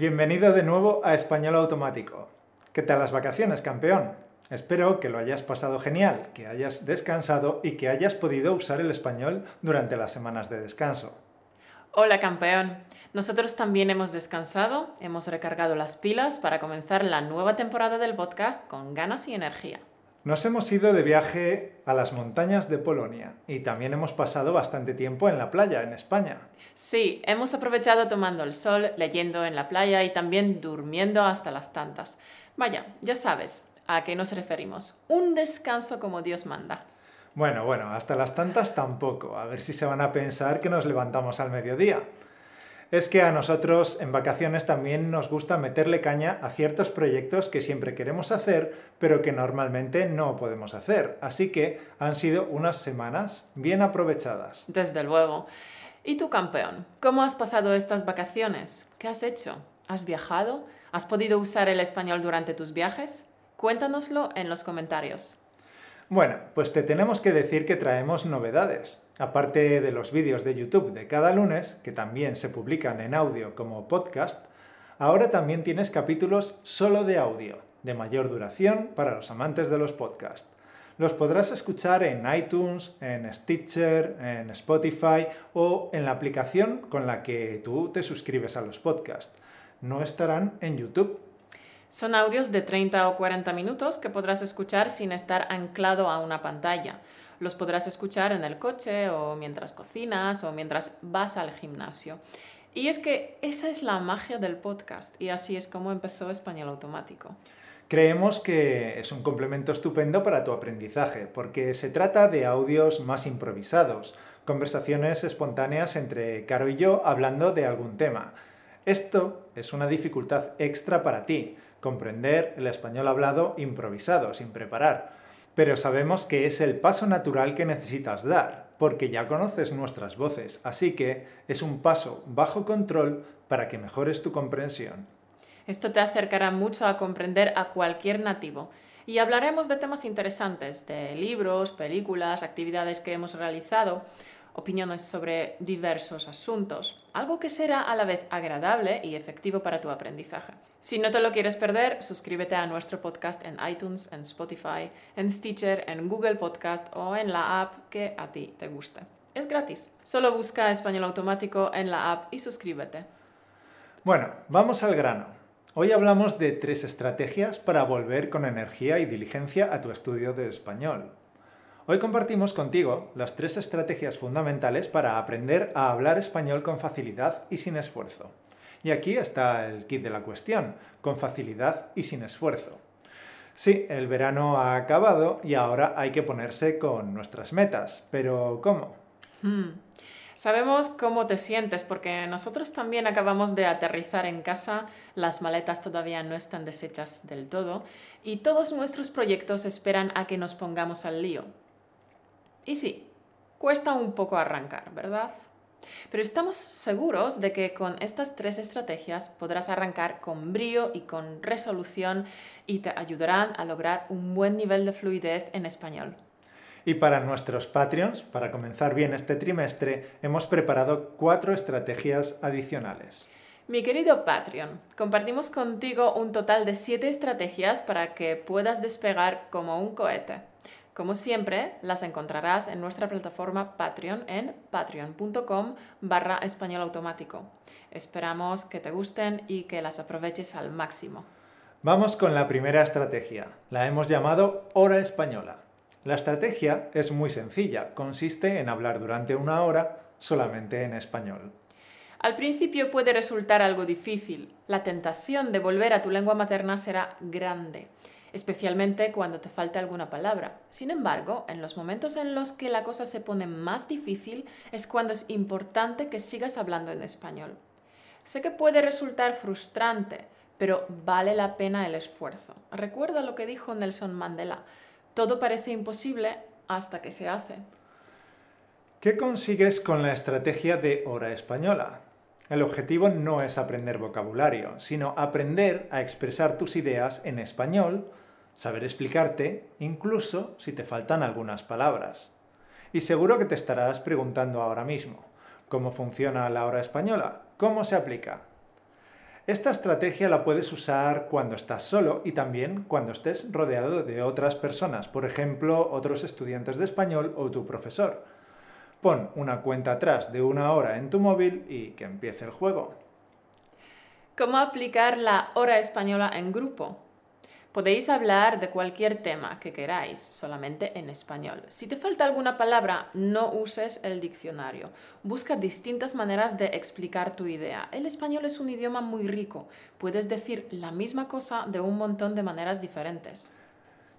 Bienvenido de nuevo a Español Automático. ¿Qué tal las vacaciones, campeón? Espero que lo hayas pasado genial, que hayas descansado y que hayas podido usar el español durante las semanas de descanso. Hola, campeón. Nosotros también hemos descansado, hemos recargado las pilas para comenzar la nueva temporada del podcast con ganas y energía. Nos hemos ido de viaje a las montañas de Polonia y también hemos pasado bastante tiempo en la playa, en España. Sí, hemos aprovechado tomando el sol, leyendo en la playa y también durmiendo hasta las tantas. Vaya, ya sabes a qué nos referimos. Un descanso como Dios manda. Bueno, bueno, hasta las tantas tampoco. A ver si se van a pensar que nos levantamos al mediodía es que a nosotros en vacaciones también nos gusta meterle caña a ciertos proyectos que siempre queremos hacer, pero que normalmente no podemos hacer. Así que han sido unas semanas bien aprovechadas. Desde luego. ¿Y tú, campeón? ¿Cómo has pasado estas vacaciones? ¿Qué has hecho? ¿Has viajado? ¿Has podido usar el español durante tus viajes? Cuéntanoslo en los comentarios. Bueno, pues te tenemos que decir que traemos novedades. Aparte de los vídeos de YouTube de cada lunes, que también se publican en audio como podcast, ahora también tienes capítulos solo de audio, de mayor duración para los amantes de los podcasts. Los podrás escuchar en iTunes, en Stitcher, en Spotify o en la aplicación con la que tú te suscribes a los podcasts. No estarán en YouTube. Son audios de 30 o 40 minutos que podrás escuchar sin estar anclado a una pantalla. Los podrás escuchar en el coche o mientras cocinas o mientras vas al gimnasio. Y es que esa es la magia del podcast y así es como empezó Español Automático. Creemos que es un complemento estupendo para tu aprendizaje, porque se trata de audios más improvisados, conversaciones espontáneas entre Caro y yo hablando de algún tema. Esto es una dificultad extra para ti, comprender el español hablado improvisado, sin preparar. Pero sabemos que es el paso natural que necesitas dar, porque ya conoces nuestras voces, así que es un paso bajo control para que mejores tu comprensión. Esto te acercará mucho a comprender a cualquier nativo. Y hablaremos de temas interesantes, de libros, películas, actividades que hemos realizado, opiniones sobre diversos asuntos, algo que será a la vez agradable y efectivo para tu aprendizaje. Si no te lo quieres perder, suscríbete a nuestro podcast en iTunes, en Spotify, en Stitcher, en Google Podcast o en la app que a ti te guste. Es gratis. Solo busca español automático en la app y suscríbete. Bueno, vamos al grano. Hoy hablamos de tres estrategias para volver con energía y diligencia a tu estudio de español. Hoy compartimos contigo las tres estrategias fundamentales para aprender a hablar español con facilidad y sin esfuerzo. Y aquí está el kit de la cuestión, con facilidad y sin esfuerzo. Sí, el verano ha acabado y ahora hay que ponerse con nuestras metas, pero ¿cómo? Hmm. Sabemos cómo te sientes porque nosotros también acabamos de aterrizar en casa, las maletas todavía no están deshechas del todo y todos nuestros proyectos esperan a que nos pongamos al lío. Y sí, cuesta un poco arrancar, ¿verdad? Pero estamos seguros de que con estas tres estrategias podrás arrancar con brío y con resolución y te ayudarán a lograr un buen nivel de fluidez en español. Y para nuestros Patreons, para comenzar bien este trimestre, hemos preparado cuatro estrategias adicionales. Mi querido Patreon, compartimos contigo un total de siete estrategias para que puedas despegar como un cohete. Como siempre, las encontrarás en nuestra plataforma Patreon en patreon.com barra español automático. Esperamos que te gusten y que las aproveches al máximo. Vamos con la primera estrategia. La hemos llamado hora española. La estrategia es muy sencilla. Consiste en hablar durante una hora solamente en español. Al principio puede resultar algo difícil. La tentación de volver a tu lengua materna será grande especialmente cuando te falte alguna palabra. Sin embargo, en los momentos en los que la cosa se pone más difícil es cuando es importante que sigas hablando en español. Sé que puede resultar frustrante, pero vale la pena el esfuerzo. Recuerda lo que dijo Nelson Mandela, todo parece imposible hasta que se hace. ¿Qué consigues con la estrategia de hora española? El objetivo no es aprender vocabulario, sino aprender a expresar tus ideas en español saber explicarte, incluso si te faltan algunas palabras. Y seguro que te estarás preguntando ahora mismo, ¿cómo funciona la hora española? ¿Cómo se aplica? Esta estrategia la puedes usar cuando estás solo y también cuando estés rodeado de otras personas, por ejemplo, otros estudiantes de español o tu profesor. Pon una cuenta atrás de una hora en tu móvil y que empiece el juego. ¿Cómo aplicar la hora española en grupo? Podéis hablar de cualquier tema que queráis, solamente en español. Si te falta alguna palabra, no uses el diccionario. Busca distintas maneras de explicar tu idea. El español es un idioma muy rico. Puedes decir la misma cosa de un montón de maneras diferentes.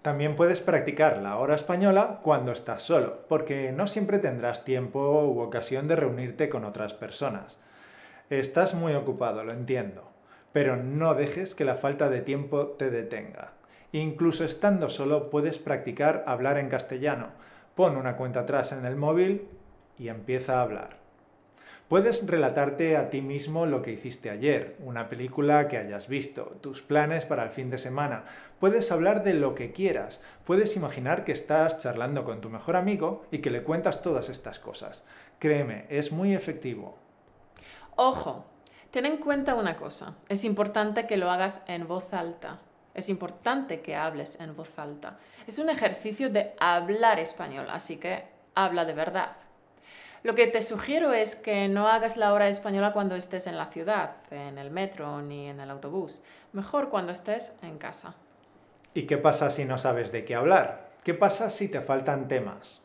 También puedes practicar la hora española cuando estás solo, porque no siempre tendrás tiempo u ocasión de reunirte con otras personas. Estás muy ocupado, lo entiendo pero no dejes que la falta de tiempo te detenga. Incluso estando solo puedes practicar hablar en castellano. Pon una cuenta atrás en el móvil y empieza a hablar. Puedes relatarte a ti mismo lo que hiciste ayer, una película que hayas visto, tus planes para el fin de semana. Puedes hablar de lo que quieras. Puedes imaginar que estás charlando con tu mejor amigo y que le cuentas todas estas cosas. Créeme, es muy efectivo. Ojo, Ten en cuenta una cosa, es importante que lo hagas en voz alta. Es importante que hables en voz alta. Es un ejercicio de hablar español, así que habla de verdad. Lo que te sugiero es que no hagas la hora española cuando estés en la ciudad, en el metro ni en el autobús. Mejor cuando estés en casa. ¿Y qué pasa si no sabes de qué hablar? ¿Qué pasa si te faltan temas?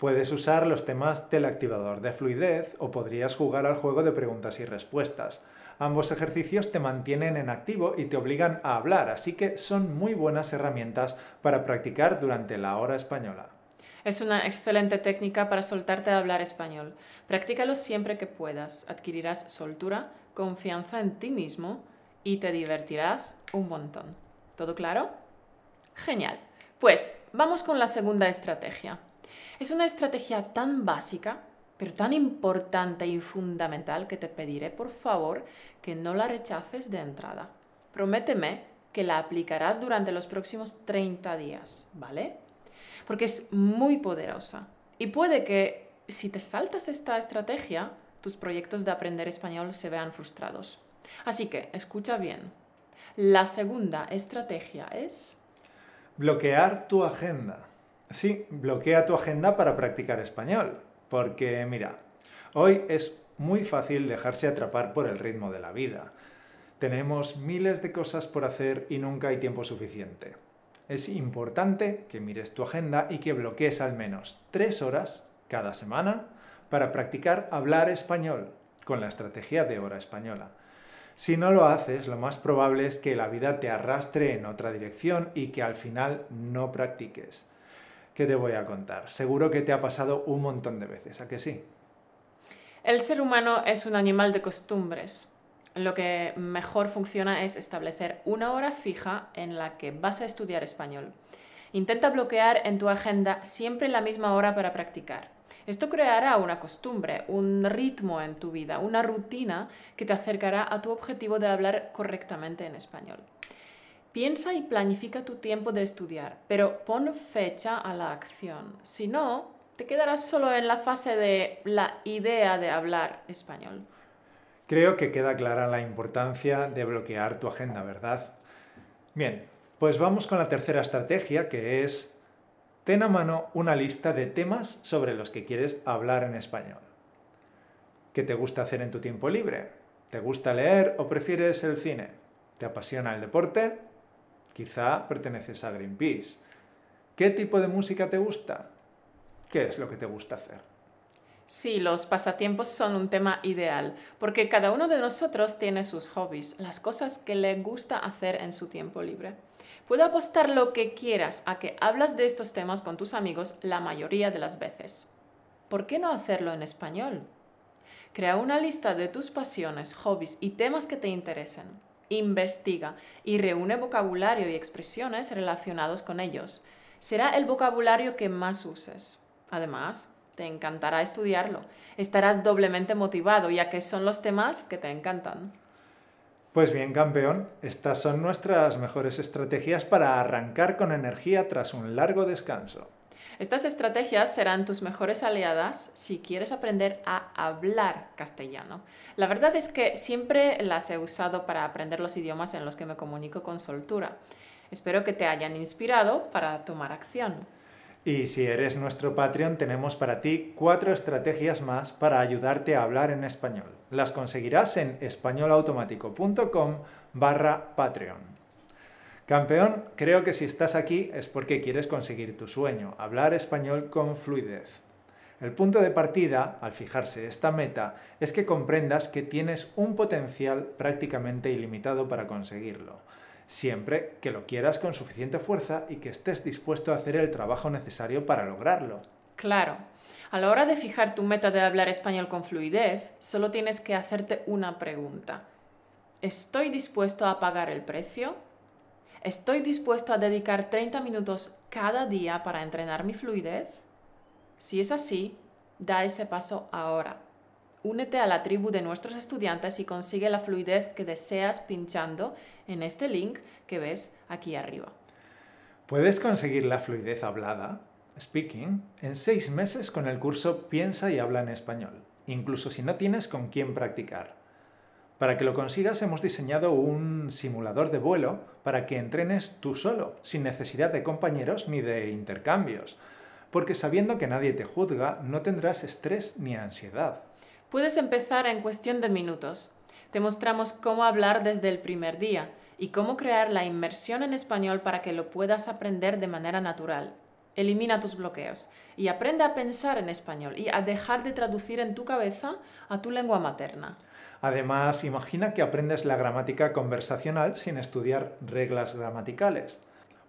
Puedes usar los temas del activador de fluidez o podrías jugar al juego de preguntas y respuestas. Ambos ejercicios te mantienen en activo y te obligan a hablar, así que son muy buenas herramientas para practicar durante la hora española. Es una excelente técnica para soltarte a hablar español. Practícalo siempre que puedas. Adquirirás soltura, confianza en ti mismo y te divertirás un montón. ¿Todo claro? Genial. Pues vamos con la segunda estrategia. Es una estrategia tan básica, pero tan importante y fundamental que te pediré por favor que no la rechaces de entrada. Prométeme que la aplicarás durante los próximos 30 días, ¿vale? Porque es muy poderosa. Y puede que si te saltas esta estrategia, tus proyectos de aprender español se vean frustrados. Así que, escucha bien. La segunda estrategia es... Bloquear tu agenda. Sí, bloquea tu agenda para practicar español, porque mira, hoy es muy fácil dejarse atrapar por el ritmo de la vida. Tenemos miles de cosas por hacer y nunca hay tiempo suficiente. Es importante que mires tu agenda y que bloquees al menos tres horas cada semana para practicar hablar español con la estrategia de hora española. Si no lo haces, lo más probable es que la vida te arrastre en otra dirección y que al final no practiques. ¿Qué te voy a contar? Seguro que te ha pasado un montón de veces, ¿a que sí? El ser humano es un animal de costumbres. Lo que mejor funciona es establecer una hora fija en la que vas a estudiar español. Intenta bloquear en tu agenda siempre la misma hora para practicar. Esto creará una costumbre, un ritmo en tu vida, una rutina que te acercará a tu objetivo de hablar correctamente en español. Piensa y planifica tu tiempo de estudiar, pero pon fecha a la acción. Si no, te quedarás solo en la fase de la idea de hablar español. Creo que queda clara la importancia de bloquear tu agenda, ¿verdad? Bien, pues vamos con la tercera estrategia, que es ten a mano una lista de temas sobre los que quieres hablar en español. ¿Qué te gusta hacer en tu tiempo libre? ¿Te gusta leer o prefieres el cine? ¿Te apasiona el deporte? Quizá perteneces a Greenpeace. ¿Qué tipo de música te gusta? ¿Qué es lo que te gusta hacer? Sí, los pasatiempos son un tema ideal, porque cada uno de nosotros tiene sus hobbies, las cosas que le gusta hacer en su tiempo libre. Puedo apostar lo que quieras a que hablas de estos temas con tus amigos la mayoría de las veces. ¿Por qué no hacerlo en español? Crea una lista de tus pasiones, hobbies y temas que te interesen investiga y reúne vocabulario y expresiones relacionados con ellos. Será el vocabulario que más uses. Además, te encantará estudiarlo. Estarás doblemente motivado ya que son los temas que te encantan. Pues bien, campeón, estas son nuestras mejores estrategias para arrancar con energía tras un largo descanso. Estas estrategias serán tus mejores aliadas si quieres aprender a hablar castellano. La verdad es que siempre las he usado para aprender los idiomas en los que me comunico con soltura. Espero que te hayan inspirado para tomar acción. Y si eres nuestro Patreon, tenemos para ti cuatro estrategias más para ayudarte a hablar en español. Las conseguirás en españolautomático.com barra Patreon. Campeón, creo que si estás aquí es porque quieres conseguir tu sueño, hablar español con fluidez. El punto de partida, al fijarse esta meta, es que comprendas que tienes un potencial prácticamente ilimitado para conseguirlo, siempre que lo quieras con suficiente fuerza y que estés dispuesto a hacer el trabajo necesario para lograrlo. Claro. A la hora de fijar tu meta de hablar español con fluidez, solo tienes que hacerte una pregunta. ¿Estoy dispuesto a pagar el precio? ¿Estoy dispuesto a dedicar 30 minutos cada día para entrenar mi fluidez? Si es así, da ese paso ahora. Únete a la tribu de nuestros estudiantes y consigue la fluidez que deseas pinchando en este link que ves aquí arriba. Puedes conseguir la fluidez hablada, speaking, en seis meses con el curso Piensa y habla en español, incluso si no tienes con quién practicar. Para que lo consigas hemos diseñado un simulador de vuelo para que entrenes tú solo, sin necesidad de compañeros ni de intercambios, porque sabiendo que nadie te juzga no tendrás estrés ni ansiedad. Puedes empezar en cuestión de minutos. Te mostramos cómo hablar desde el primer día y cómo crear la inmersión en español para que lo puedas aprender de manera natural. Elimina tus bloqueos y aprende a pensar en español y a dejar de traducir en tu cabeza a tu lengua materna. Además, imagina que aprendes la gramática conversacional sin estudiar reglas gramaticales.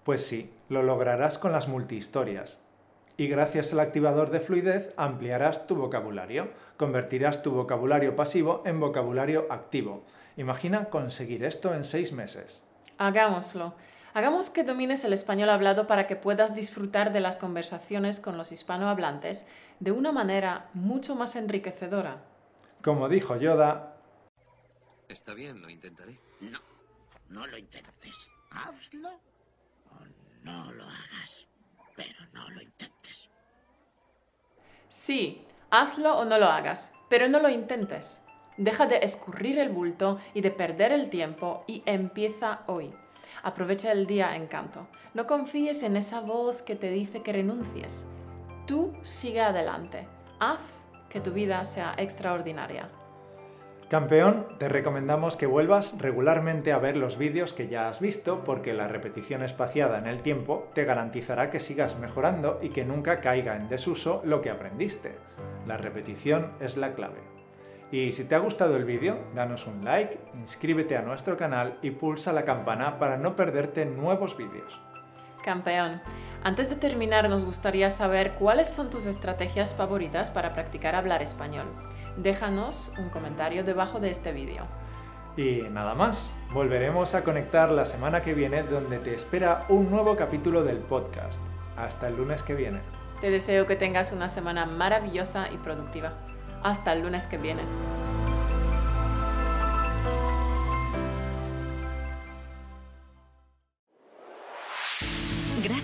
Pues sí, lo lograrás con las multihistorias. Y gracias al activador de fluidez ampliarás tu vocabulario, convertirás tu vocabulario pasivo en vocabulario activo. Imagina conseguir esto en seis meses. Hagámoslo. Hagamos que domines el español hablado para que puedas disfrutar de las conversaciones con los hispanohablantes de una manera mucho más enriquecedora. Como dijo Yoda, Está bien, lo intentaré. No, no lo intentes. Hazlo o no lo hagas, pero no lo intentes. Sí, hazlo o no lo hagas, pero no lo intentes. Deja de escurrir el bulto y de perder el tiempo y empieza hoy. Aprovecha el día encanto. No confíes en esa voz que te dice que renuncies. Tú sigue adelante. Haz que tu vida sea extraordinaria. Campeón, te recomendamos que vuelvas regularmente a ver los vídeos que ya has visto porque la repetición espaciada en el tiempo te garantizará que sigas mejorando y que nunca caiga en desuso lo que aprendiste. La repetición es la clave. Y si te ha gustado el vídeo, danos un like, inscríbete a nuestro canal y pulsa la campana para no perderte nuevos vídeos. Campeón, antes de terminar nos gustaría saber cuáles son tus estrategias favoritas para practicar hablar español déjanos un comentario debajo de este vídeo. Y nada más, volveremos a conectar la semana que viene donde te espera un nuevo capítulo del podcast. Hasta el lunes que viene. Te deseo que tengas una semana maravillosa y productiva. Hasta el lunes que viene.